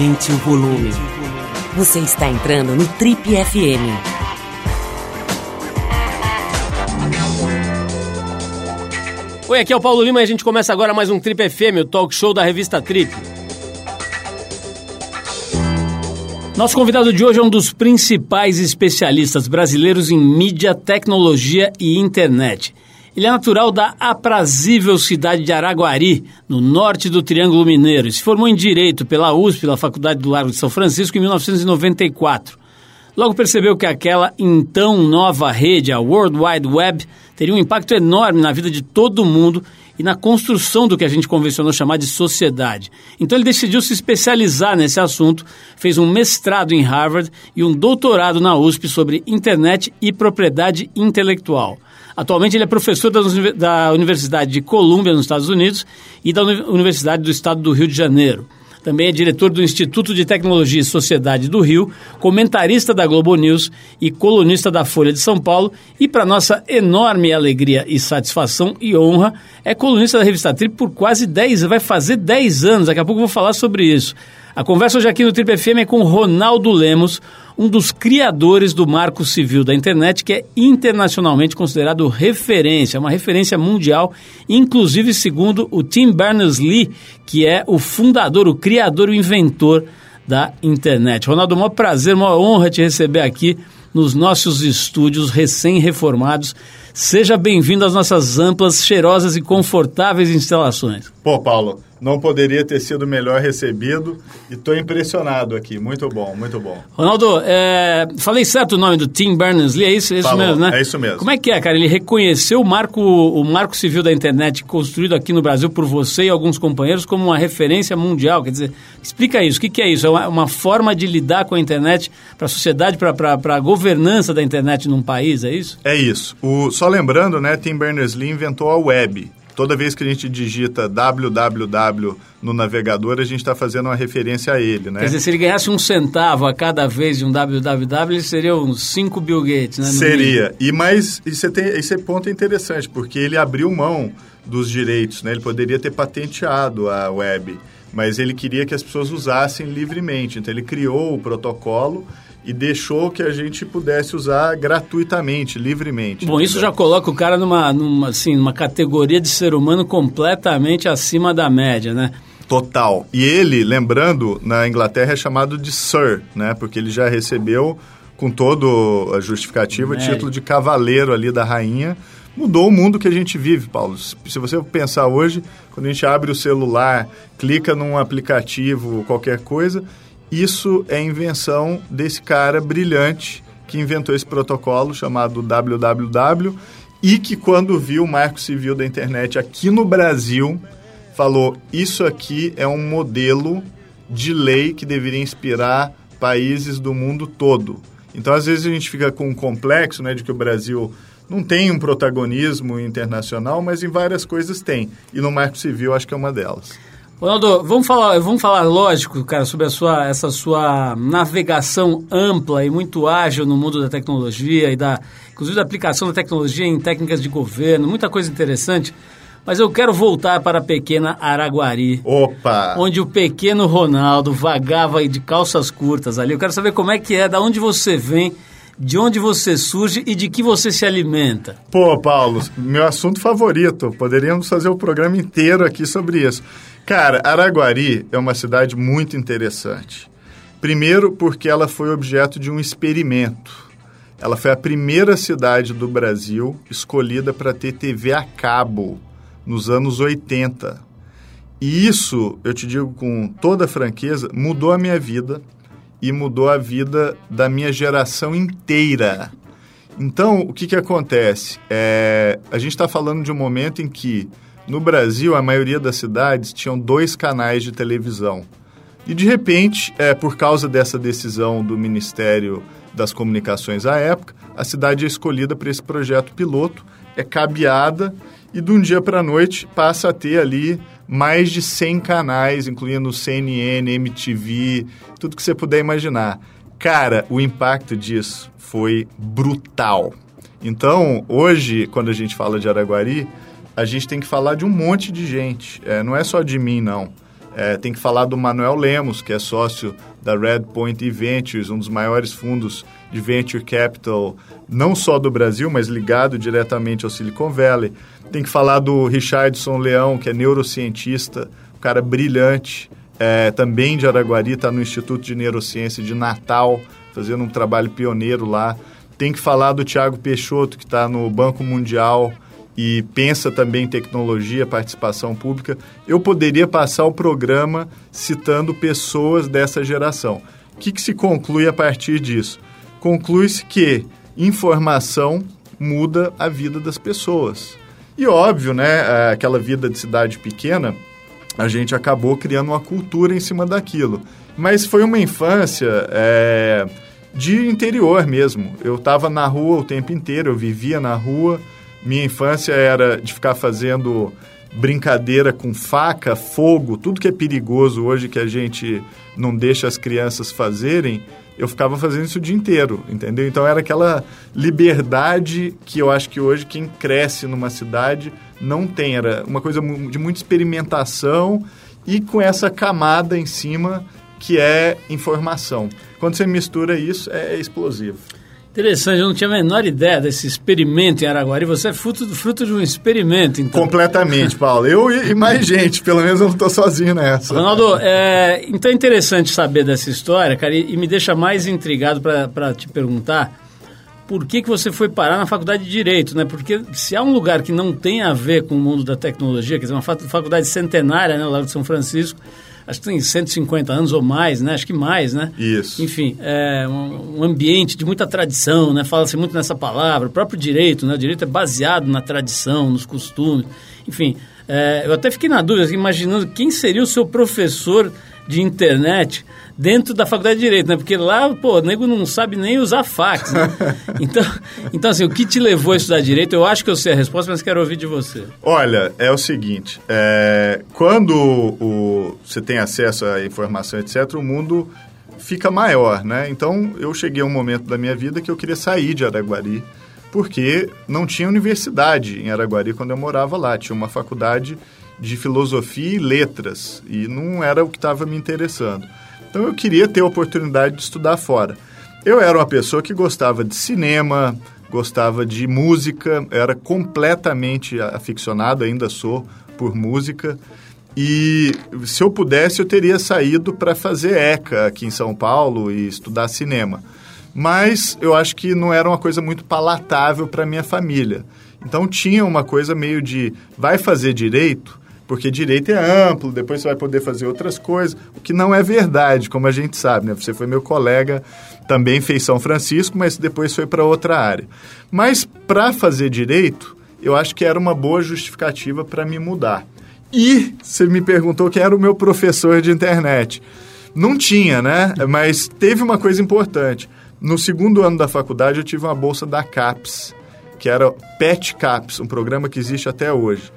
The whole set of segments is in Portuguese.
Aumente o volume. Você está entrando no Trip FM. Oi, aqui é o Paulo Lima e a gente começa agora mais um Trip FM, o talk show da revista Trip. Nosso convidado de hoje é um dos principais especialistas brasileiros em mídia, tecnologia e internet. Ele é natural da aprazível cidade de Araguari, no norte do Triângulo Mineiro, e se formou em Direito pela USP, pela Faculdade do Largo de São Francisco, em 1994. Logo percebeu que aquela então nova rede, a World Wide Web, teria um impacto enorme na vida de todo mundo e na construção do que a gente convencionou chamar de sociedade. Então ele decidiu se especializar nesse assunto, fez um mestrado em Harvard e um doutorado na USP sobre internet e propriedade intelectual. Atualmente ele é professor da Universidade de Colômbia, nos Estados Unidos, e da Universidade do Estado do Rio de Janeiro. Também é diretor do Instituto de Tecnologia e Sociedade do Rio, comentarista da Globo News e colunista da Folha de São Paulo. E, para nossa enorme alegria e satisfação e honra, é colunista da revista Trip por quase 10 vai fazer 10 anos. Daqui a pouco eu vou falar sobre isso. A conversa hoje aqui no Trip FM é com Ronaldo Lemos, um dos criadores do Marco Civil da Internet, que é internacionalmente considerado referência, uma referência mundial, inclusive segundo o Tim Berners-Lee, que é o fundador, o criador, o inventor da internet. Ronaldo, um prazer, uma honra te receber aqui nos nossos estúdios recém-reformados. Seja bem-vindo às nossas amplas, cheirosas e confortáveis instalações. Pô, Paulo, não poderia ter sido melhor recebido e estou impressionado aqui. Muito bom, muito bom. Ronaldo, é, falei certo o nome do Tim Berners-Lee, é isso, é isso Falou, mesmo, né? É isso mesmo. Como é que é, cara? Ele reconheceu o marco, o marco civil da internet construído aqui no Brasil por você e alguns companheiros como uma referência mundial. Quer dizer, explica isso. O que, que é isso? É uma, uma forma de lidar com a internet para a sociedade, para a governança da internet num país, é isso? É isso. O, só lembrando, né, Tim Berners-Lee inventou a web. Toda vez que a gente digita www no navegador, a gente está fazendo uma referência a ele, né? Quer dizer, se ele ganhasse um centavo a cada vez de um www, ele seria uns 5 Bill Gates, né? Seria. E mais, isso tem, esse ponto é interessante, porque ele abriu mão dos direitos, né? Ele poderia ter patenteado a web, mas ele queria que as pessoas usassem livremente. Então ele criou o protocolo e deixou que a gente pudesse usar gratuitamente, livremente. Bom, isso já coloca o cara numa, numa, assim, numa categoria de ser humano completamente acima da média, né? Total. E ele, lembrando, na Inglaterra é chamado de Sir, né? Porque ele já recebeu, com todo a justificativa, o título de cavaleiro ali da rainha. Mudou o mundo que a gente vive, Paulo. Se você pensar hoje, quando a gente abre o celular, clica num aplicativo, qualquer coisa, isso é invenção desse cara brilhante que inventou esse protocolo chamado www e que quando viu o Marco Civil da Internet aqui no Brasil, falou: "Isso aqui é um modelo de lei que deveria inspirar países do mundo todo". Então, às vezes a gente fica com um complexo, né, de que o Brasil não tem um protagonismo internacional, mas em várias coisas tem. E no Marco Civil acho que é uma delas. Ronaldo, vamos falar, vamos falar, lógico, cara, sobre a sua, essa sua navegação ampla e muito ágil no mundo da tecnologia e da, inclusive da aplicação da tecnologia em técnicas de governo, muita coisa interessante. Mas eu quero voltar para a pequena Araguari. Opa! Onde o pequeno Ronaldo vagava de calças curtas ali. Eu quero saber como é que é, da onde você vem, de onde você surge e de que você se alimenta. Pô, Paulo, meu assunto favorito. Poderíamos fazer o programa inteiro aqui sobre isso. Cara, Araguari é uma cidade muito interessante. Primeiro, porque ela foi objeto de um experimento. Ela foi a primeira cidade do Brasil escolhida para ter TV a cabo nos anos 80. E isso, eu te digo com toda franqueza, mudou a minha vida e mudou a vida da minha geração inteira. Então, o que, que acontece? É, a gente está falando de um momento em que no Brasil, a maioria das cidades tinham dois canais de televisão. E, de repente, é, por causa dessa decisão do Ministério das Comunicações à época, a cidade é escolhida para esse projeto piloto, é cabeada e, de um dia para a noite, passa a ter ali mais de 100 canais, incluindo CNN, MTV, tudo que você puder imaginar. Cara, o impacto disso foi brutal. Então, hoje, quando a gente fala de Araguari, a gente tem que falar de um monte de gente. É, não é só de mim, não. É, tem que falar do Manuel Lemos, que é sócio da Red Point Ventures, um dos maiores fundos de venture capital, não só do Brasil, mas ligado diretamente ao Silicon Valley. Tem que falar do Richardson Leão, que é neurocientista, um cara brilhante, é, também de Araguari, está no Instituto de Neurociência de Natal, fazendo um trabalho pioneiro lá. Tem que falar do Tiago Peixoto, que está no Banco Mundial, e pensa também em tecnologia, participação pública, eu poderia passar o programa citando pessoas dessa geração. O que, que se conclui a partir disso? Conclui-se que informação muda a vida das pessoas. E óbvio, né, aquela vida de cidade pequena, a gente acabou criando uma cultura em cima daquilo. Mas foi uma infância é, de interior mesmo. Eu estava na rua o tempo inteiro, eu vivia na rua, minha infância era de ficar fazendo brincadeira com faca, fogo, tudo que é perigoso hoje que a gente não deixa as crianças fazerem, eu ficava fazendo isso o dia inteiro, entendeu? Então era aquela liberdade que eu acho que hoje quem cresce numa cidade não tem. Era uma coisa de muita experimentação e com essa camada em cima que é informação. Quando você mistura isso, é explosivo. Interessante, eu não tinha a menor ideia desse experimento em Araguari. Você é fruto, fruto de um experimento, então. Completamente, Paulo. Eu e, e mais gente, pelo menos eu não estou sozinho nessa. Ronaldo, é, então é interessante saber dessa história, cara, e, e me deixa mais intrigado para te perguntar por que, que você foi parar na faculdade de Direito, né? Porque se há um lugar que não tem a ver com o mundo da tecnologia, quer dizer, uma faculdade centenária, né, lá de São Francisco, acho que tem 150 anos ou mais, né? Acho que mais, né? Isso. Enfim, é um, um ambiente de muita tradição, né? Fala-se muito nessa palavra. O próprio direito, né? O direito é baseado na tradição, nos costumes. Enfim, é, eu até fiquei na dúvida, imaginando quem seria o seu professor de internet dentro da faculdade de Direito, né? Porque lá, pô, o nego não sabe nem usar fax, né? Então, então, assim, o que te levou a estudar Direito? Eu acho que eu sei a resposta, mas quero ouvir de você. Olha, é o seguinte, é, quando o, você tem acesso à informação, etc., o mundo fica maior, né? Então, eu cheguei a um momento da minha vida que eu queria sair de Araguari, porque não tinha universidade em Araguari quando eu morava lá. Tinha uma faculdade de filosofia e letras, e não era o que estava me interessando. Então eu queria ter a oportunidade de estudar fora. Eu era uma pessoa que gostava de cinema, gostava de música, era completamente aficionado, ainda sou, por música. E se eu pudesse, eu teria saído para fazer ECA aqui em São Paulo e estudar cinema. Mas eu acho que não era uma coisa muito palatável para minha família. Então tinha uma coisa meio de vai fazer direito, porque direito é amplo, depois você vai poder fazer outras coisas, o que não é verdade, como a gente sabe, né? Você foi meu colega, também fez São Francisco, mas depois foi para outra área. Mas para fazer direito, eu acho que era uma boa justificativa para me mudar. E você me perguntou quem era o meu professor de internet. Não tinha, né? Mas teve uma coisa importante. No segundo ano da faculdade, eu tive uma bolsa da CAPES, que era PET CAPES, um programa que existe até hoje.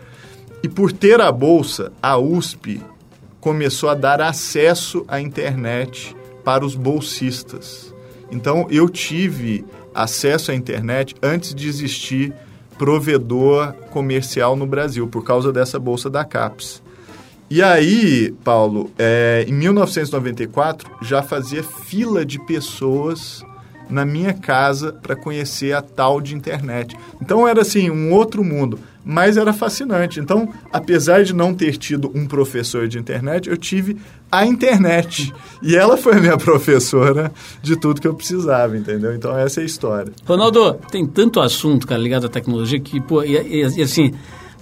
E por ter a bolsa, a USP começou a dar acesso à internet para os bolsistas. Então eu tive acesso à internet antes de existir provedor comercial no Brasil, por causa dessa bolsa da CAPES. E aí, Paulo, é, em 1994 já fazia fila de pessoas na minha casa para conhecer a tal de internet. Então era assim, um outro mundo mas era fascinante. Então, apesar de não ter tido um professor de internet, eu tive a internet. E ela foi a minha professora de tudo que eu precisava, entendeu? Então, essa é a história. Ronaldo, tem tanto assunto, cara, ligado à tecnologia que, pô, e, e, e assim,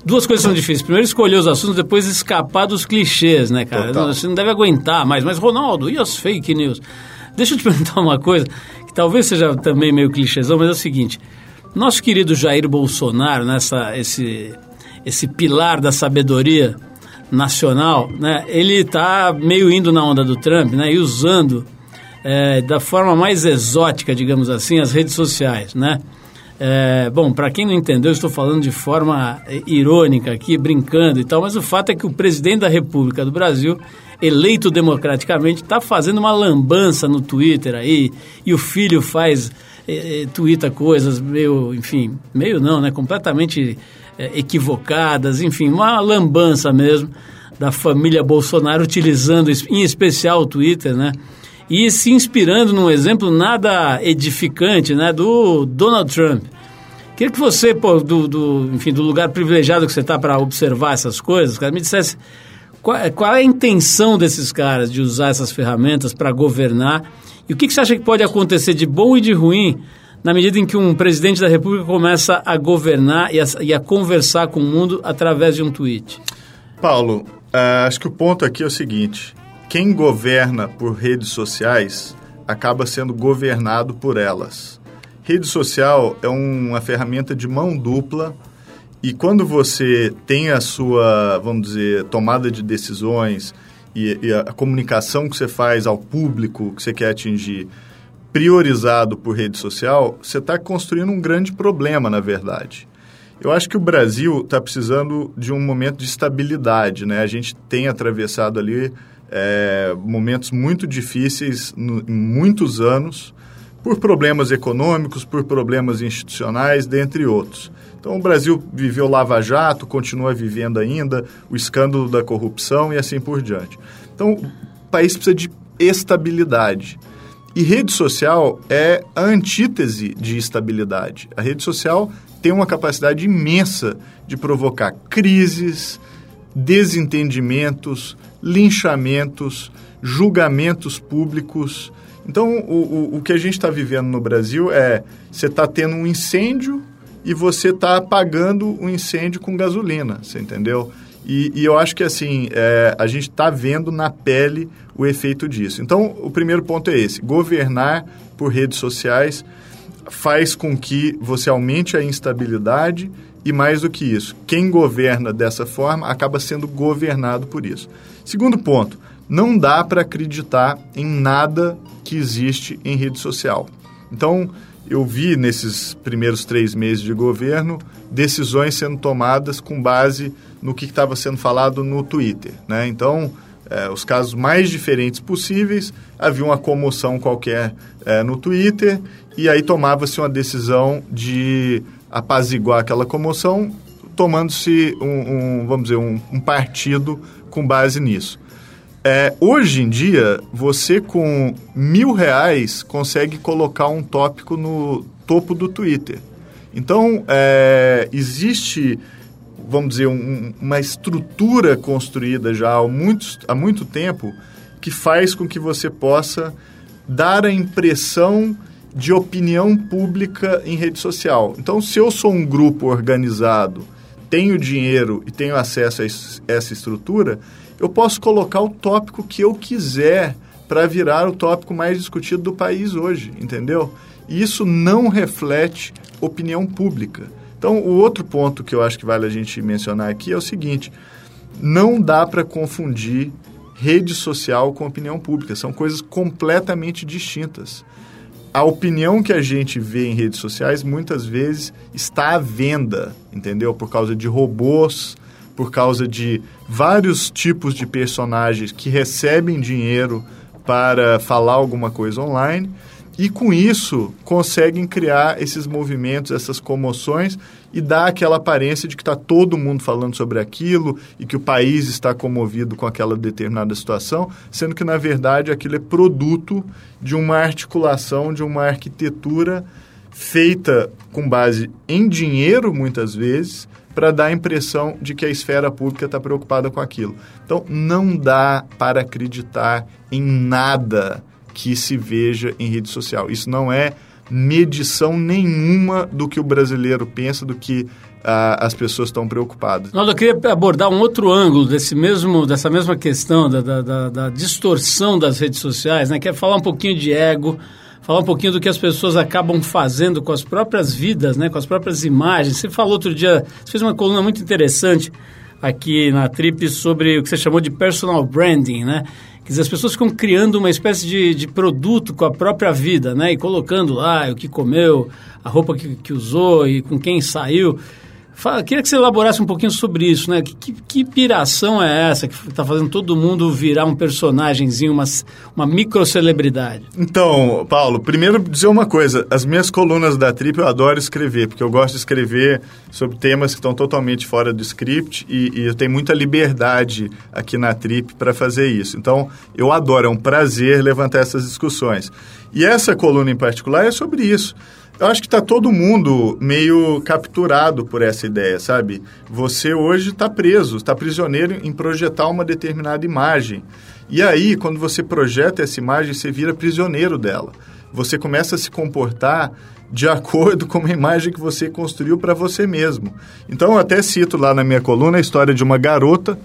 duas coisas são difíceis. Primeiro, escolher os assuntos, depois escapar dos clichês, né, cara? Total. Você não deve aguentar mais. Mas, Ronaldo, e as fake news? Deixa eu te perguntar uma coisa, que talvez seja também meio clichêzão, mas é o seguinte... Nosso querido Jair Bolsonaro, nessa, esse, esse pilar da sabedoria nacional, né, ele está meio indo na onda do Trump né, e usando é, da forma mais exótica, digamos assim, as redes sociais. Né? É, bom, para quem não entendeu, estou falando de forma irônica aqui, brincando e tal, mas o fato é que o presidente da República do Brasil, eleito democraticamente, está fazendo uma lambança no Twitter aí, e o filho faz é, tuita coisas meio, enfim, meio não, né? Completamente é, equivocadas, enfim, uma lambança mesmo da família Bolsonaro utilizando em especial o Twitter, né? E se inspirando num exemplo nada edificante, né, do Donald Trump. Queria que você, pô, do, do, enfim, do lugar privilegiado que você está para observar essas coisas, cara, me dissesse qual, qual, é a intenção desses caras de usar essas ferramentas para governar e o que, que, você acha que pode acontecer de bom e de ruim na medida em que um presidente da República começa a governar e a, e a conversar com o mundo através de um tweet? Paulo, uh, acho que o ponto aqui é o seguinte: quem governa por redes sociais acaba sendo governado por elas. Rede social é uma ferramenta de mão dupla e quando você tem a sua, vamos dizer, tomada de decisões e, e a comunicação que você faz ao público que você quer atingir priorizado por rede social, você está construindo um grande problema, na verdade. Eu acho que o Brasil está precisando de um momento de estabilidade, né? A gente tem atravessado ali é, momentos muito difíceis no, em muitos anos por problemas econômicos, por problemas institucionais, dentre outros. Então, o Brasil viveu Lava Jato, continua vivendo ainda, o escândalo da corrupção e assim por diante. Então, o país precisa de estabilidade. E rede social é a antítese de estabilidade. A rede social tem uma capacidade imensa de provocar crises, desentendimentos, linchamentos, julgamentos públicos, então, o, o, o que a gente está vivendo no Brasil é você está tendo um incêndio e você está apagando o incêndio com gasolina, você entendeu? E, e eu acho que assim, é, a gente está vendo na pele o efeito disso. Então, o primeiro ponto é esse: governar por redes sociais faz com que você aumente a instabilidade e, mais do que isso, quem governa dessa forma acaba sendo governado por isso. Segundo ponto, não dá para acreditar em nada que existe em rede social. Então, eu vi nesses primeiros três meses de governo decisões sendo tomadas com base no que estava sendo falado no Twitter. Né? Então, é, os casos mais diferentes possíveis, havia uma comoção qualquer é, no Twitter e aí tomava-se uma decisão de apaziguar aquela comoção, tomando-se um, um, vamos dizer, um, um partido com base nisso. É, hoje em dia, você com mil reais consegue colocar um tópico no topo do Twitter. Então, é, existe, vamos dizer, um, uma estrutura construída já há muito, há muito tempo que faz com que você possa dar a impressão de opinião pública em rede social. Então, se eu sou um grupo organizado, tenho dinheiro e tenho acesso a essa estrutura, eu posso colocar o tópico que eu quiser para virar o tópico mais discutido do país hoje, entendeu? E isso não reflete opinião pública. Então, o outro ponto que eu acho que vale a gente mencionar aqui é o seguinte: não dá para confundir rede social com opinião pública, são coisas completamente distintas. A opinião que a gente vê em redes sociais muitas vezes está à venda, entendeu? Por causa de robôs, por causa de vários tipos de personagens que recebem dinheiro para falar alguma coisa online e com isso conseguem criar esses movimentos, essas comoções e dar aquela aparência de que está todo mundo falando sobre aquilo e que o país está comovido com aquela determinada situação, sendo que na verdade aquilo é produto de uma articulação, de uma arquitetura feita com base em dinheiro muitas vezes para dar a impressão de que a esfera pública está preocupada com aquilo. Então, não dá para acreditar em nada que se veja em rede social. Isso não é medição nenhuma do que o brasileiro pensa, do que ah, as pessoas estão preocupadas. Nós eu queria abordar um outro ângulo desse mesmo, dessa mesma questão da, da, da, da distorção das redes sociais, né? que é falar um pouquinho de ego, falar um pouquinho do que as pessoas acabam fazendo com as próprias vidas, né, com as próprias imagens. Você falou outro dia, você fez uma coluna muito interessante aqui na Trip sobre o que você chamou de personal branding, né? Quer dizer, as pessoas ficam criando uma espécie de, de produto com a própria vida, né? E colocando lá o que comeu, a roupa que, que usou e com quem saiu. Fala, queria que você elaborasse um pouquinho sobre isso, né? Que, que, que piração é essa que está fazendo todo mundo virar um personagemzinho, uma, uma microcelebridade? Então, Paulo, primeiro dizer uma coisa. As minhas colunas da Trip eu adoro escrever, porque eu gosto de escrever sobre temas que estão totalmente fora do script e, e eu tenho muita liberdade aqui na Trip para fazer isso. Então, eu adoro, é um prazer levantar essas discussões. E essa coluna em particular é sobre isso. Eu acho que está todo mundo meio capturado por essa ideia, sabe? Você hoje está preso, está prisioneiro em projetar uma determinada imagem. E aí, quando você projeta essa imagem, você vira prisioneiro dela. Você começa a se comportar de acordo com a imagem que você construiu para você mesmo. Então, eu até cito lá na minha coluna a história de uma garota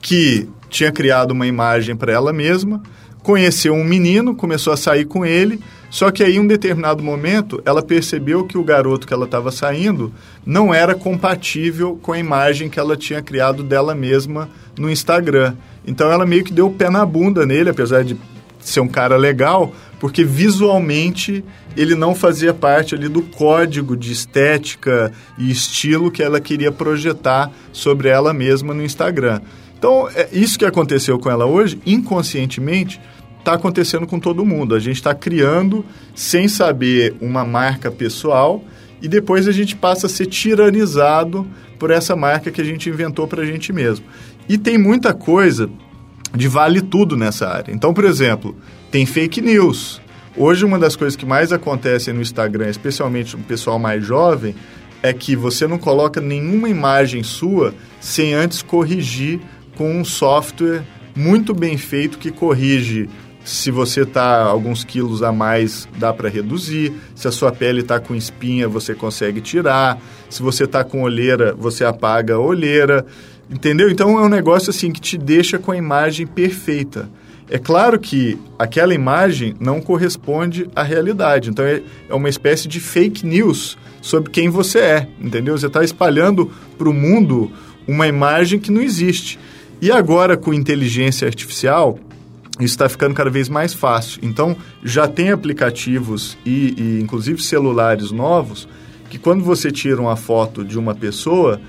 que tinha criado uma imagem para ela mesma, conheceu um menino, começou a sair com ele, só que aí, em um determinado momento, ela percebeu que o garoto que ela estava saindo não era compatível com a imagem que ela tinha criado dela mesma no Instagram. Então, ela meio que deu o pé na bunda nele, apesar de ser um cara legal, porque visualmente ele não fazia parte ali do código de estética e estilo que ela queria projetar sobre ela mesma no Instagram. Então, é isso que aconteceu com ela hoje, inconscientemente, está acontecendo com todo mundo. A gente está criando, sem saber, uma marca pessoal e depois a gente passa a ser tiranizado por essa marca que a gente inventou para a gente mesmo. E tem muita coisa de vale tudo nessa área. Então, por exemplo, tem fake news. Hoje, uma das coisas que mais acontece no Instagram, especialmente no pessoal mais jovem, é que você não coloca nenhuma imagem sua sem antes corrigir com um software muito bem feito que corrige se você está alguns quilos a mais, dá para reduzir. Se a sua pele está com espinha, você consegue tirar. Se você está com olheira, você apaga a olheira. Entendeu? Então é um negócio assim que te deixa com a imagem perfeita. É claro que aquela imagem não corresponde à realidade. Então é, é uma espécie de fake news sobre quem você é. Entendeu? Você está espalhando para o mundo uma imagem que não existe. E agora, com inteligência artificial, isso está ficando cada vez mais fácil. Então, já tem aplicativos e, e, inclusive celulares novos que quando você tira uma foto de uma pessoa,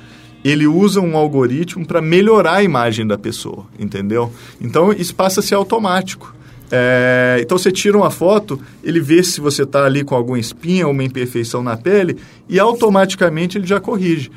ele usa um algoritmo para melhorar a imagem da pessoa, entendeu? Então, isso passa a ser automático. É, então, você tira uma foto, ele vê se você está ali com alguma espinha uma imperfeição na pele e automaticamente ele já corrige.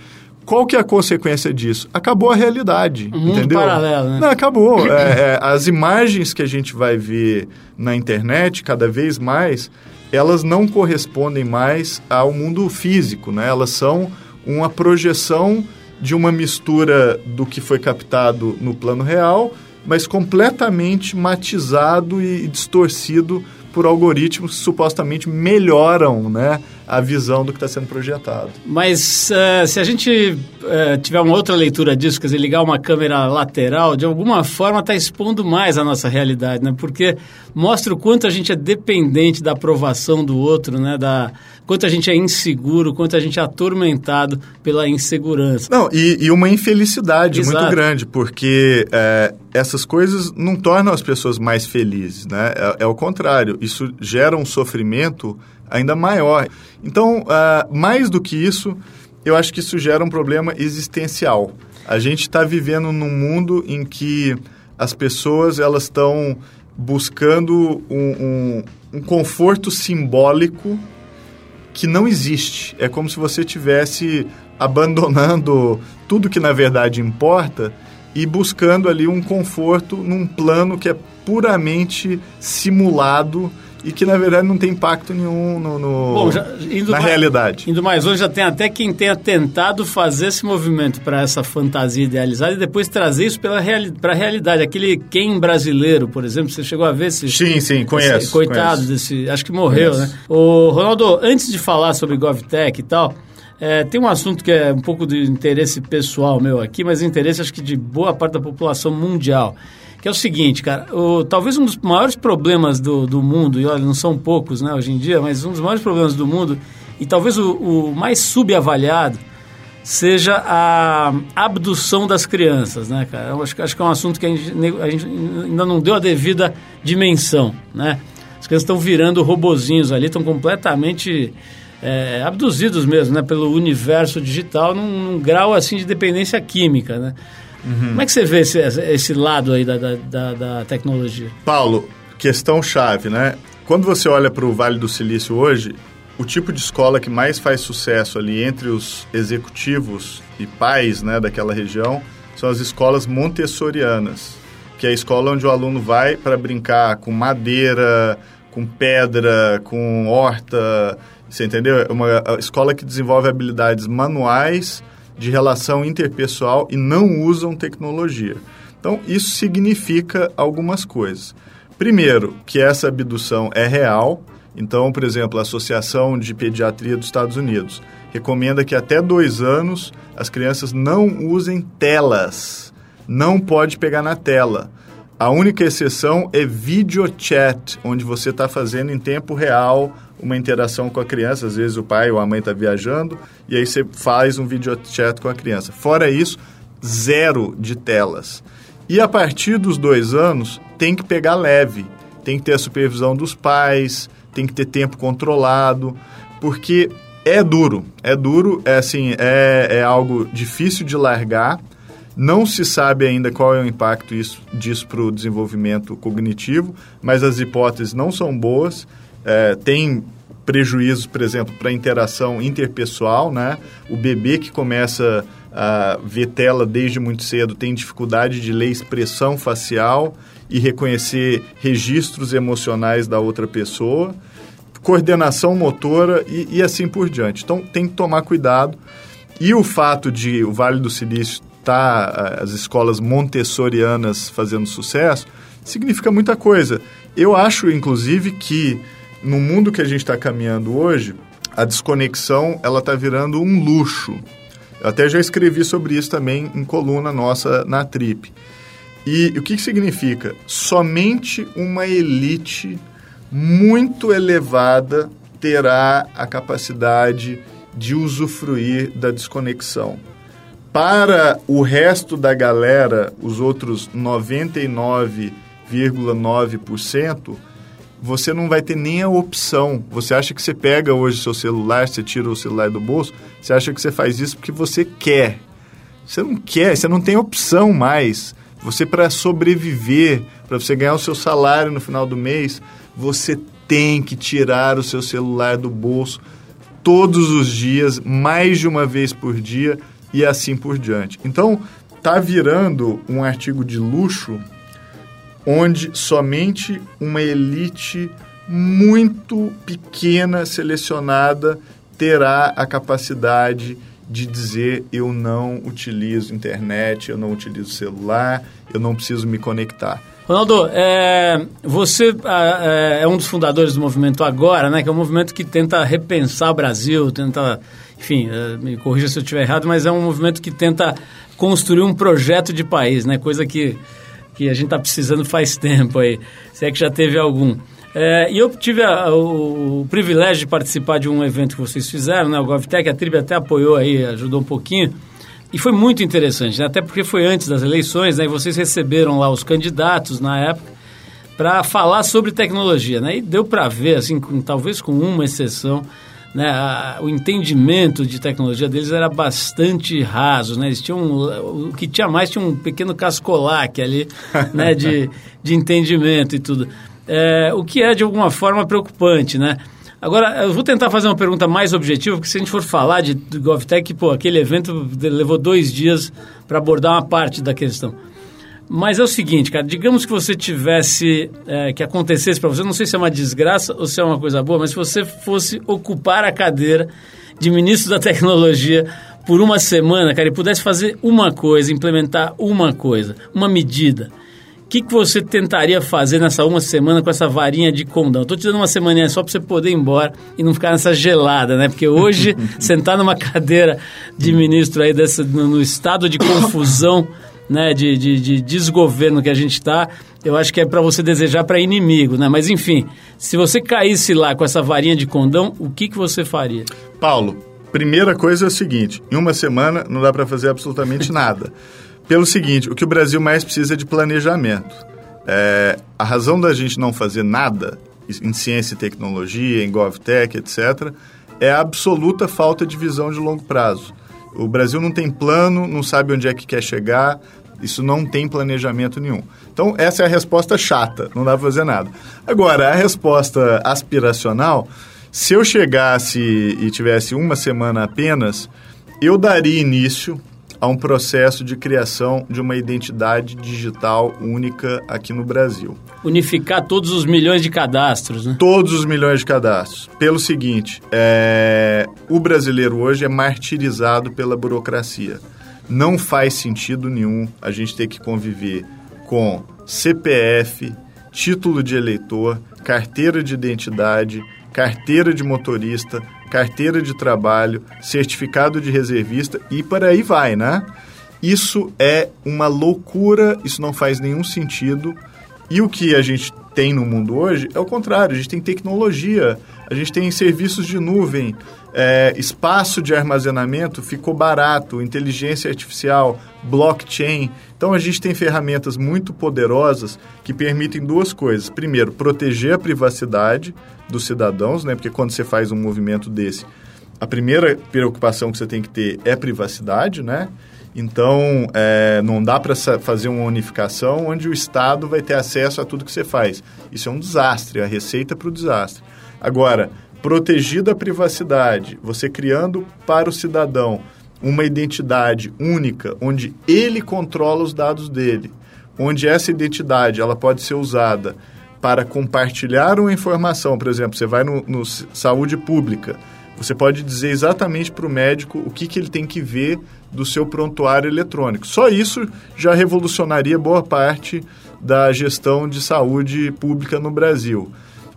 Qual que é a consequência disso? Acabou a realidade, um entendeu? paralelo, né? Não, acabou. é, é, as imagens que a gente vai ver na internet, cada vez mais, elas não correspondem mais ao mundo físico, né? Elas são uma projeção de uma mistura do que foi captado no plano real, mas completamente matizado e distorcido por algoritmos que supostamente melhoram né, a visão do que está sendo projetado. Mas uh, se a gente uh, tiver uma outra leitura disso, quer dizer, ligar uma câmera lateral, de alguma forma está expondo mais a nossa realidade, né? Porque mostra o quanto a gente é dependente da aprovação do outro, né? Da, quanto a gente é inseguro, quanto a gente é atormentado pela insegurança. Não, e, e uma infelicidade Exato. muito grande, porque é, essas coisas não tornam as pessoas mais felizes, né? É, é o contrário, isso gera um sofrimento ainda maior. Então, uh, mais do que isso, eu acho que isso gera um problema existencial. A gente está vivendo num mundo em que as pessoas elas estão buscando um, um, um, conforto simbólico que não existe. É como se você tivesse abandonando tudo que na verdade importa e buscando ali um conforto num plano que é puramente simulado e que na verdade não tem impacto nenhum no, no Bom, já, na mais, realidade. Indo mais longe, já tem até quem tenha tentado fazer esse movimento para essa fantasia idealizada e depois trazer isso para reali a realidade. Aquele quem brasileiro, por exemplo, você chegou a ver esse. Sim, sim, conheço. Esse, coitado conheço. desse. Acho que morreu, conheço. né? O Ronaldo, antes de falar sobre GovTech e tal. É, tem um assunto que é um pouco de interesse pessoal meu aqui, mas interesse acho que de boa parte da população mundial que é o seguinte, cara, o, talvez um dos maiores problemas do, do mundo, e olha, não são poucos né, hoje em dia, mas um dos maiores problemas do mundo, e talvez o, o mais subavaliado, seja a abdução das crianças, né, cara? Acho, acho que é um assunto que a gente, a gente ainda não deu a devida dimensão, né? As crianças estão virando robozinhos ali, estão completamente é, abduzidos mesmo, né, pelo universo digital num, num, grau assim de dependência química, né? Uhum. Como é que você vê esse, esse lado aí da, da, da tecnologia? Paulo, questão chave, né? Quando você olha para o Vale do Silício hoje, o tipo de escola que mais faz sucesso ali entre os executivos e pais né, daquela região são as escolas montessorianas, que é a escola onde o aluno vai para brincar com madeira, com pedra, com horta, você entendeu? É uma escola que desenvolve habilidades manuais de relação interpessoal e não usam tecnologia. Então, isso significa algumas coisas. Primeiro, que essa abdução é real. Então, por exemplo, a Associação de Pediatria dos Estados Unidos recomenda que até dois anos as crianças não usem telas. Não pode pegar na tela. A única exceção é video chat, onde você está fazendo em tempo real uma interação com a criança. Às vezes o pai ou a mãe está viajando e aí você faz um video chat com a criança. Fora isso, zero de telas. E a partir dos dois anos, tem que pegar leve. Tem que ter a supervisão dos pais, tem que ter tempo controlado, porque é duro. É duro, é assim, é, é algo difícil de largar não se sabe ainda qual é o impacto isso, disso para o desenvolvimento cognitivo, mas as hipóteses não são boas. É, tem prejuízos, por exemplo, para a interação interpessoal, né? O bebê que começa a ver tela desde muito cedo tem dificuldade de ler expressão facial e reconhecer registros emocionais da outra pessoa, coordenação motora e, e assim por diante. Então tem que tomar cuidado. E o fato de o Vale do Silício tá as escolas montessorianas fazendo sucesso, significa muita coisa. Eu acho, inclusive, que no mundo que a gente está caminhando hoje, a desconexão ela está virando um luxo. Eu até já escrevi sobre isso também em coluna nossa na Trip. E o que, que significa? Somente uma elite muito elevada terá a capacidade de usufruir da desconexão. Para o resto da galera, os outros 99,9%, você não vai ter nem a opção. Você acha que você pega hoje seu celular, você tira o celular do bolso, você acha que você faz isso porque você quer. Você não quer, você não tem opção mais. Você, para sobreviver, para você ganhar o seu salário no final do mês, você tem que tirar o seu celular do bolso todos os dias, mais de uma vez por dia, e assim por diante. Então, está virando um artigo de luxo onde somente uma elite muito pequena, selecionada, terá a capacidade de dizer eu não utilizo internet, eu não utilizo celular, eu não preciso me conectar. Ronaldo, é, você é, é um dos fundadores do movimento Agora, né, que é um movimento que tenta repensar o Brasil, tenta enfim, eh, me corrija se eu estiver errado, mas é um movimento que tenta construir um projeto de país, né? Coisa que, que a gente está precisando faz tempo aí, se é que já teve algum. É, e eu tive a, o, o, privilégio de participar de um evento que vocês fizeram, né? O GovTech, a Tribe até apoiou aí, ajudou um pouquinho. E foi muito interessante, né? até porque foi antes das eleições, né? E vocês receberam lá os candidatos na época para falar sobre tecnologia, né? E deu para ver, assim, com, talvez com uma exceção, né, a, o entendimento de tecnologia deles era bastante raso, né? Eles tinham o que tinha mais tinha um pequeno cascolaque ali, né, de, de entendimento e tudo. É, o que é de alguma forma preocupante, né? Agora, eu vou tentar fazer uma pergunta mais objetiva, porque se a gente for falar de, de GovTech, pô, aquele evento levou dois dias para abordar uma parte da questão. Mas é o seguinte, cara, digamos que você tivesse, é, que acontecesse para você, não sei se é uma desgraça ou se é uma coisa boa, mas se você fosse ocupar a cadeira de ministro da tecnologia por uma semana, cara, e pudesse fazer uma coisa, implementar uma coisa, uma medida, o que, que você tentaria fazer nessa uma semana com essa varinha de condão? Estou te dando uma semana só para você poder ir embora e não ficar nessa gelada, né? Porque hoje, sentar numa cadeira de ministro aí dessa, no, no estado de confusão né, de, de, de desgoverno que a gente está, eu acho que é para você desejar para inimigo, né? Mas enfim, se você caísse lá com essa varinha de condão, o que, que você faria? Paulo, primeira coisa é o seguinte: em uma semana não dá para fazer absolutamente nada. Pelo seguinte, o que o Brasil mais precisa é de planejamento. É, a razão da gente não fazer nada em ciência e tecnologia, em GovTech, etc., é a absoluta falta de visão de longo prazo. O Brasil não tem plano, não sabe onde é que quer chegar, isso não tem planejamento nenhum. Então, essa é a resposta chata, não dá para fazer nada. Agora, a resposta aspiracional, se eu chegasse e tivesse uma semana apenas, eu daria início a um processo de criação de uma identidade digital única aqui no Brasil. Unificar todos os milhões de cadastros, né? Todos os milhões de cadastros. Pelo seguinte, é... o brasileiro hoje é martirizado pela burocracia. Não faz sentido nenhum a gente ter que conviver com CPF, título de eleitor, carteira de identidade, carteira de motorista, carteira de trabalho, certificado de reservista e por aí vai, né? Isso é uma loucura, isso não faz nenhum sentido. E o que a gente tem no mundo hoje é o contrário, a gente tem tecnologia, a gente tem serviços de nuvem, é, espaço de armazenamento ficou barato, inteligência artificial, blockchain. Então a gente tem ferramentas muito poderosas que permitem duas coisas. Primeiro, proteger a privacidade dos cidadãos, né? Porque quando você faz um movimento desse, a primeira preocupação que você tem que ter é privacidade, né? Então, é, não dá para fazer uma unificação onde o Estado vai ter acesso a tudo que você faz. Isso é um desastre, a receita para o desastre. Agora, protegida a privacidade, você criando para o cidadão uma identidade única, onde ele controla os dados dele, onde essa identidade ela pode ser usada para compartilhar uma informação, por exemplo, você vai no, no saúde pública, você pode dizer exatamente para o médico o que, que ele tem que ver do seu prontuário eletrônico. Só isso já revolucionaria boa parte da gestão de saúde pública no Brasil.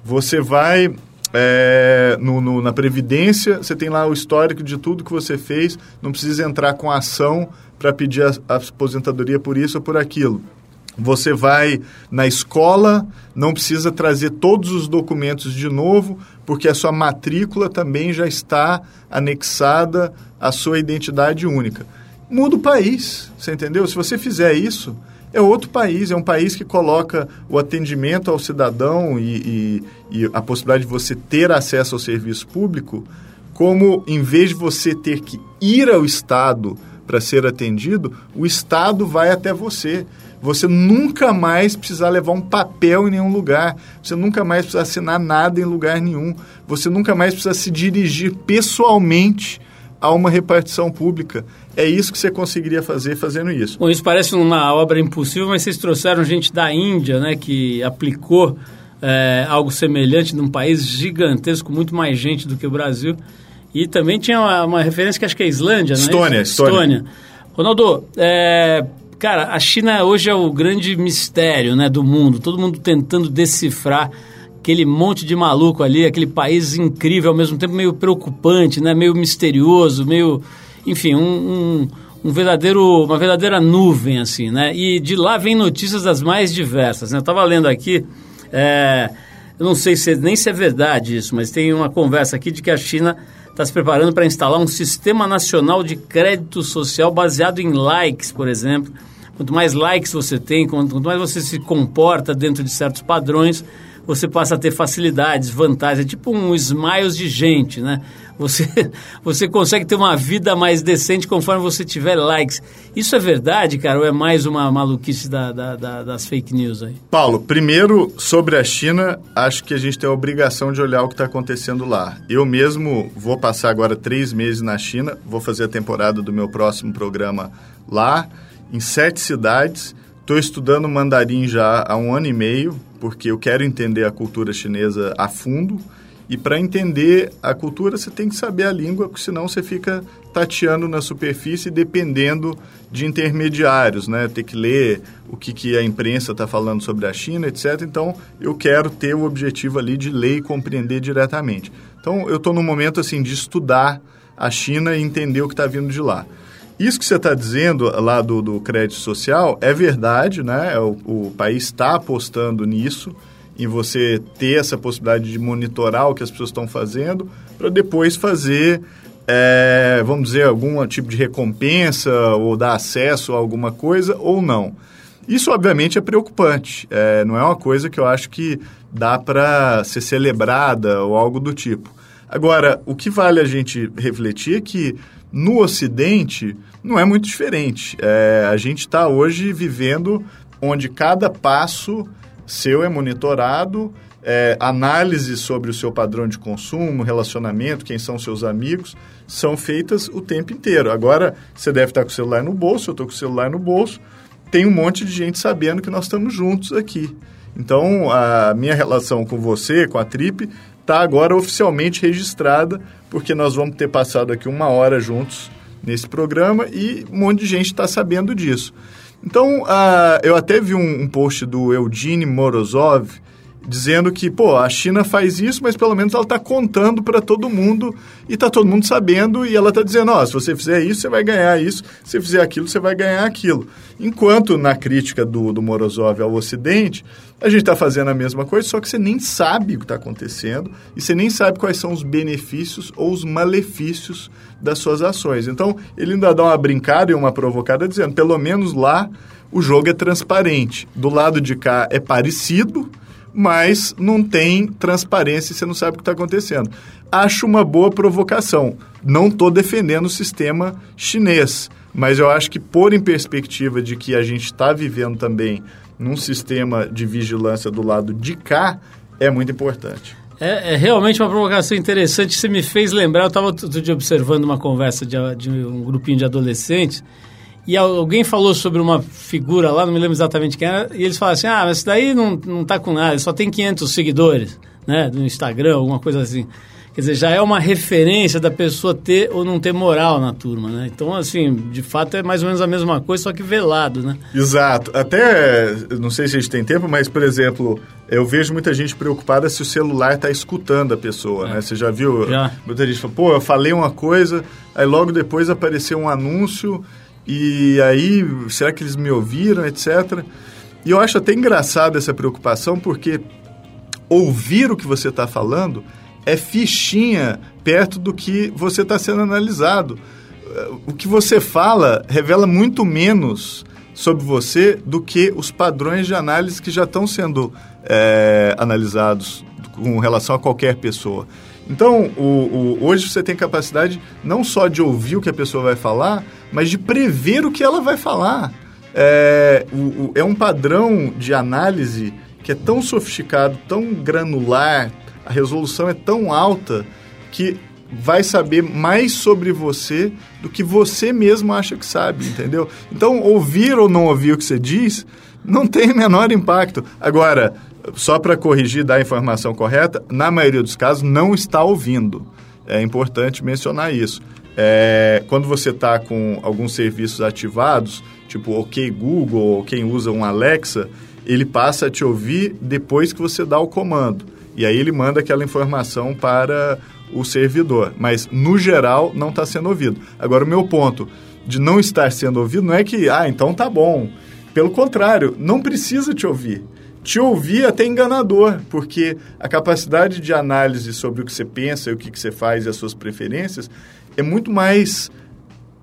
Você vai é, no, no, na Previdência, você tem lá o histórico de tudo que você fez, não precisa entrar com ação para pedir a, a aposentadoria por isso ou por aquilo. Você vai na escola, não precisa trazer todos os documentos de novo, porque a sua matrícula também já está anexada à sua identidade única. Muda o país, você entendeu? Se você fizer isso, é outro país, é um país que coloca o atendimento ao cidadão e, e, e a possibilidade de você ter acesso ao serviço público como, em vez de você ter que ir ao Estado para ser atendido, o Estado vai até você. Você nunca mais precisar levar um papel em nenhum lugar. Você nunca mais precisa assinar nada em lugar nenhum. Você nunca mais precisa se dirigir pessoalmente a uma repartição pública. É isso que você conseguiria fazer fazendo isso. Bom, isso parece uma obra impossível, mas vocês trouxeram gente da Índia, né, que aplicou é, algo semelhante num país gigantesco, muito mais gente do que o Brasil. E também tinha uma, uma referência que acho que é a Islândia, né? Estônia, Estônia. Estônia. Ronaldo, é, Cara, a China hoje é o grande mistério né, do mundo. Todo mundo tentando decifrar aquele monte de maluco ali, aquele país incrível, ao mesmo tempo meio preocupante, né, meio misterioso, meio, enfim, um, um, um verdadeiro, uma verdadeira nuvem assim, né? E de lá vem notícias das mais diversas. Né? Eu estava lendo aqui, é, eu não sei se nem se é verdade isso, mas tem uma conversa aqui de que a China está se preparando para instalar um sistema nacional de crédito social baseado em likes, por exemplo. Quanto mais likes você tem, quanto mais você se comporta dentro de certos padrões, você passa a ter facilidades, vantagens. É tipo um smiles de gente, né? Você, você consegue ter uma vida mais decente conforme você tiver likes. Isso é verdade, cara, ou é mais uma maluquice da, da, da, das fake news aí? Paulo, primeiro, sobre a China, acho que a gente tem a obrigação de olhar o que está acontecendo lá. Eu mesmo vou passar agora três meses na China, vou fazer a temporada do meu próximo programa lá, em sete cidades. Estou estudando mandarim já há um ano e meio, porque eu quero entender a cultura chinesa a fundo. E para entender a cultura, você tem que saber a língua, porque senão você fica tateando na superfície dependendo de intermediários, né? Ter que ler o que, que a imprensa está falando sobre a China, etc. Então, eu quero ter o objetivo ali de ler e compreender diretamente. Então, eu estou no momento, assim, de estudar a China e entender o que está vindo de lá. Isso que você está dizendo lá do, do, crédito social é verdade, né? O, o país está apostando nisso, em você ter essa possibilidade de monitorar o que as pessoas estão fazendo, para depois fazer, é, vamos dizer, algum tipo de recompensa ou dar acesso a alguma coisa ou não. Isso, obviamente, é preocupante. É, não é uma coisa que eu acho que dá para ser celebrada ou algo do tipo. Agora, o que vale a gente refletir é que no Ocidente não é muito diferente. É, a gente está hoje vivendo onde cada passo seu é monitorado, é, análise sobre o seu padrão de consumo, relacionamento, quem são seus amigos, são feitas o tempo inteiro. Agora, você deve estar com o celular no bolso, eu estou com o celular no bolso, tem um monte de gente sabendo que nós estamos juntos aqui. Então, a minha relação com você, com a Trip, está agora oficialmente registrada, porque nós vamos ter passado aqui uma hora juntos nesse programa e um monte de gente está sabendo disso. Então, uh, eu até vi um, um post do Eugene Morozov, dizendo que, pô, a China faz isso, mas pelo menos ela está contando para todo mundo e está todo mundo sabendo e ela está dizendo, ó, oh, se você fizer isso, você vai ganhar isso, se você fizer aquilo, você vai ganhar aquilo. Enquanto na crítica do, do Morozov ao Ocidente, a gente está fazendo a mesma coisa, só que você nem sabe o que está acontecendo e você nem sabe quais são os benefícios ou os malefícios das suas ações. Então, ele ainda dá uma brincada e uma provocada dizendo, pelo menos lá o jogo é transparente. Do lado de cá é parecido, mas não tem transparência e você não sabe o que está acontecendo. Acho uma boa provocação. Não estou defendendo o sistema chinês, mas eu acho que pôr em perspectiva de que a gente está vivendo também num sistema de vigilância do lado de cá é muito importante. É, é, realmente uma provocação interessante. Você me fez lembrar, eu estava outro dia observando uma conversa de, de um grupinho de adolescentes e alguém falou sobre uma figura lá, não me lembro exatamente quem era, e eles falaram assim, ah, mas isso daí não, não tá com nada, só tem 500 seguidores, né, no Instagram, alguma coisa assim. Quer dizer, já é uma referência da pessoa ter ou não ter moral na turma, né? Então, assim, de fato é mais ou menos a mesma coisa, só que velado, né? Exato. Até, não sei se a gente tem tempo, mas, por exemplo, eu vejo muita gente preocupada se o celular está escutando a pessoa, é. né? Você já viu? Já. Muita gente fala, pô, eu falei uma coisa, aí logo depois apareceu um anúncio e aí, será que eles me ouviram, etc. E eu acho até engraçado essa preocupação, porque ouvir o que você está falando é fichinha perto do que você está sendo analisado. O que você fala revela muito menos sobre você do que os padrões de análise que já estão sendo é, analisados com relação a qualquer pessoa. Então, o, o, hoje você tem capacidade não só de ouvir o que a pessoa vai falar, mas de prever o que ela vai falar. É, o, é um padrão de análise que é tão sofisticado, tão granular, a resolução é tão alta que vai saber mais sobre você do que você mesmo acha que sabe, entendeu? Então, ouvir ou não ouvir o que você diz não tem menor impacto. Agora, só para corrigir, dar a informação correta, na maioria dos casos não está ouvindo. É importante mencionar isso. É, quando você está com alguns serviços ativados, tipo OK Google ou quem usa um Alexa, ele passa a te ouvir depois que você dá o comando. E aí ele manda aquela informação para o servidor. Mas, no geral, não está sendo ouvido. Agora, o meu ponto de não estar sendo ouvido não é que, ah, então tá bom. Pelo contrário, não precisa te ouvir te ouvir é até enganador, porque a capacidade de análise sobre o que você pensa e o que você faz e as suas preferências é muito mais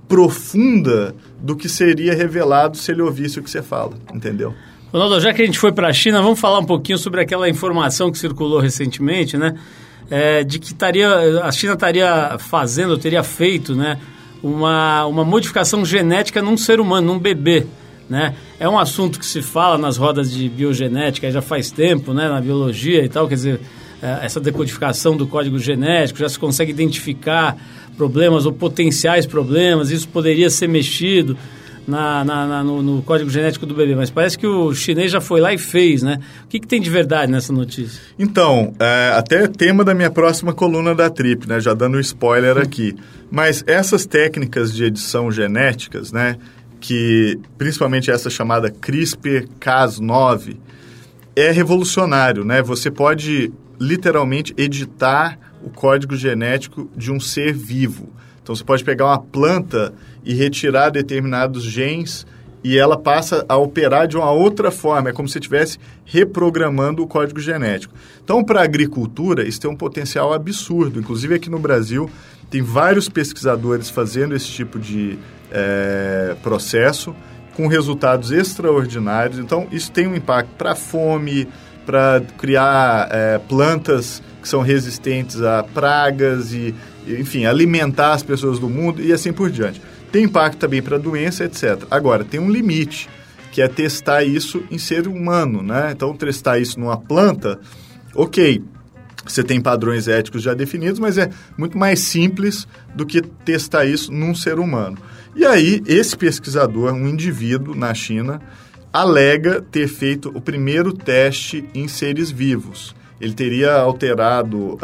profunda do que seria revelado se ele ouvisse o que você fala, entendeu? Ronaldo, já que a gente foi para a China, vamos falar um pouquinho sobre aquela informação que circulou recentemente, né? É, de que taria, a China estaria fazendo, teria feito, né? Uma, uma modificação genética num ser humano, num bebê. Né? É um assunto que se fala nas rodas de biogenética já faz tempo, né? na biologia e tal, quer dizer, é, essa decodificação do código genético, já se consegue identificar problemas ou potenciais problemas, isso poderia ser mexido na, na, na no, no, código genético do bebê, mas parece que o chinês já foi lá e fez, né? O que, que tem de verdade nessa notícia? Então, é, até tema da minha próxima coluna da Trip, né? Já dando spoiler aqui. Mas essas técnicas de edição genéticas, né? Que principalmente essa chamada CRISPR-Cas9 é revolucionário, né? Você pode literalmente editar o código genético de um ser vivo. Então você pode pegar uma planta e retirar determinados genes e ela passa a operar de uma outra forma. É como se estivesse reprogramando o código genético. Então, para a agricultura, isso tem um potencial absurdo. Inclusive, aqui no Brasil, tem vários pesquisadores fazendo esse tipo de é, processo com resultados extraordinários. Então, isso tem um impacto para a fome, para criar é, plantas que são resistentes a pragas e, enfim, alimentar as pessoas do mundo e assim por diante. Tem impacto também para doença, etc. Agora, tem um limite, que é testar isso em ser humano, né? Então, testar isso numa planta, ok, você tem padrões éticos já definidos, mas é muito mais simples do que testar isso num ser humano. E aí, esse pesquisador, um indivíduo na China, alega ter feito o primeiro teste em seres vivos. Ele teria alterado uh,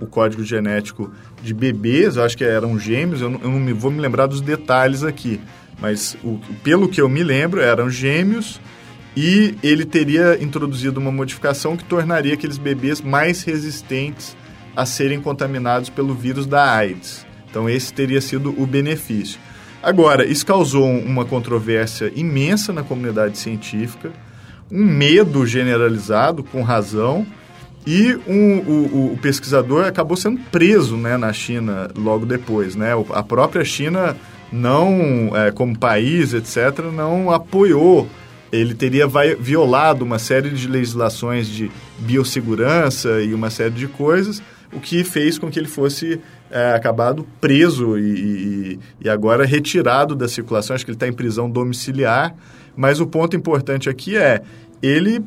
o código genético de bebês, eu acho que eram gêmeos, eu não, eu não me, vou me lembrar dos detalhes aqui, mas o, pelo que eu me lembro, eram gêmeos e ele teria introduzido uma modificação que tornaria aqueles bebês mais resistentes a serem contaminados pelo vírus da AIDS. Então, esse teria sido o benefício. Agora, isso causou uma controvérsia imensa na comunidade científica, um medo generalizado, com razão, e um, o, o, pesquisador acabou sendo preso né, na China logo depois. Né? A própria China, não é, como país, etc., não apoiou. Ele teria violado uma série de legislações de biossegurança e uma série de coisas, o que fez com que ele fosse é, acabado preso e, e, e, agora retirado da circulação. Acho que ele está em prisão domiciliar. Mas o ponto importante aqui é ele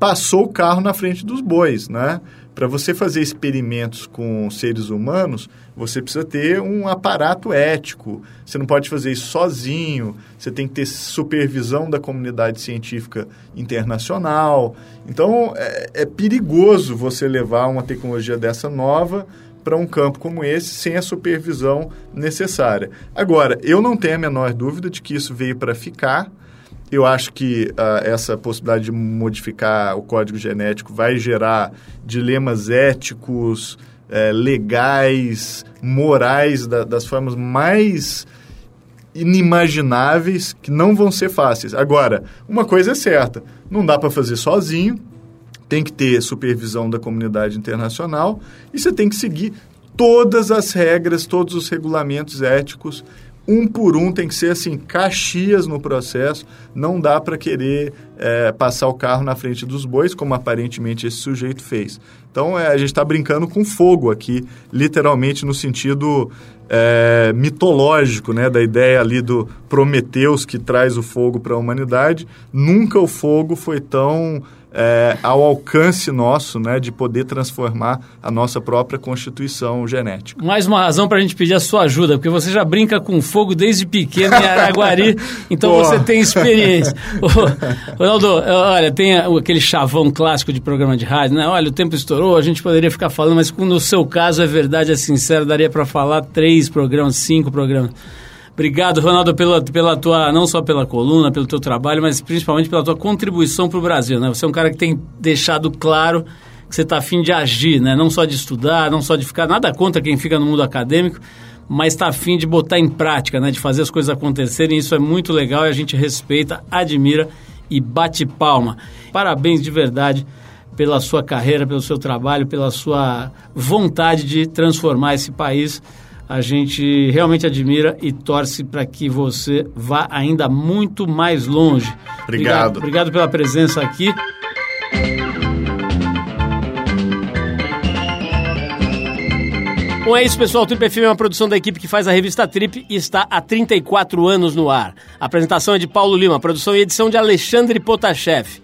passou o carro na frente dos bois, né? Para você fazer experimentos com seres humanos, você precisa ter um aparato ético. Você não pode fazer isso sozinho. Você tem que ter supervisão da comunidade científica internacional. Então, é, é perigoso você levar uma tecnologia dessa nova para um campo como esse sem a supervisão necessária. Agora, eu não tenho a menor dúvida de que isso veio para ficar. Eu acho que uh, essa possibilidade de modificar o código genético vai gerar dilemas éticos, eh, legais, morais, da, das formas mais inimagináveis que não vão ser fáceis. Agora, uma coisa é certa: não dá para fazer sozinho, tem que ter supervisão da comunidade internacional e você tem que seguir todas as regras, todos os regulamentos éticos um por um tem que ser assim, caxias no processo, não dá para querer é, passar o carro na frente dos bois, como aparentemente esse sujeito fez. Então é, a gente está brincando com fogo aqui, literalmente no sentido é, mitológico, né, da ideia ali do Prometeus que traz o fogo para a humanidade. Nunca o fogo foi tão é, ao alcance nosso né, de poder transformar a nossa própria constituição genética. Mais uma razão para a gente pedir a sua ajuda, porque você já brinca com fogo desde pequeno em Araguari, então Pô. você tem experiência. Ronaldo, olha, tem aquele chavão clássico de programa de rádio, né? Olha, o tempo estourou, a gente poderia ficar falando, mas no seu caso é verdade, é sincero, daria para falar três programas, cinco programas. Obrigado, Ronaldo, pela, pela tua, não só pela coluna, pelo teu trabalho, mas principalmente pela tua contribuição para o Brasil. Né? Você é um cara que tem deixado claro que você está afim de agir, né? não só de estudar, não só de ficar, nada contra quem fica no mundo acadêmico, mas está afim de botar em prática, né? de fazer as coisas acontecerem. Isso é muito legal e a gente respeita, admira e bate palma. Parabéns de verdade pela sua carreira, pelo seu trabalho, pela sua vontade de transformar esse país a gente realmente admira e torce para que você vá ainda muito mais longe. Obrigado. Obrigado, obrigado pela presença aqui. Bom, é isso, pessoal. O Trip FM é uma produção da equipe que faz a revista Trip e está há 34 anos no ar. A apresentação é de Paulo Lima, produção e edição de Alexandre Potashev.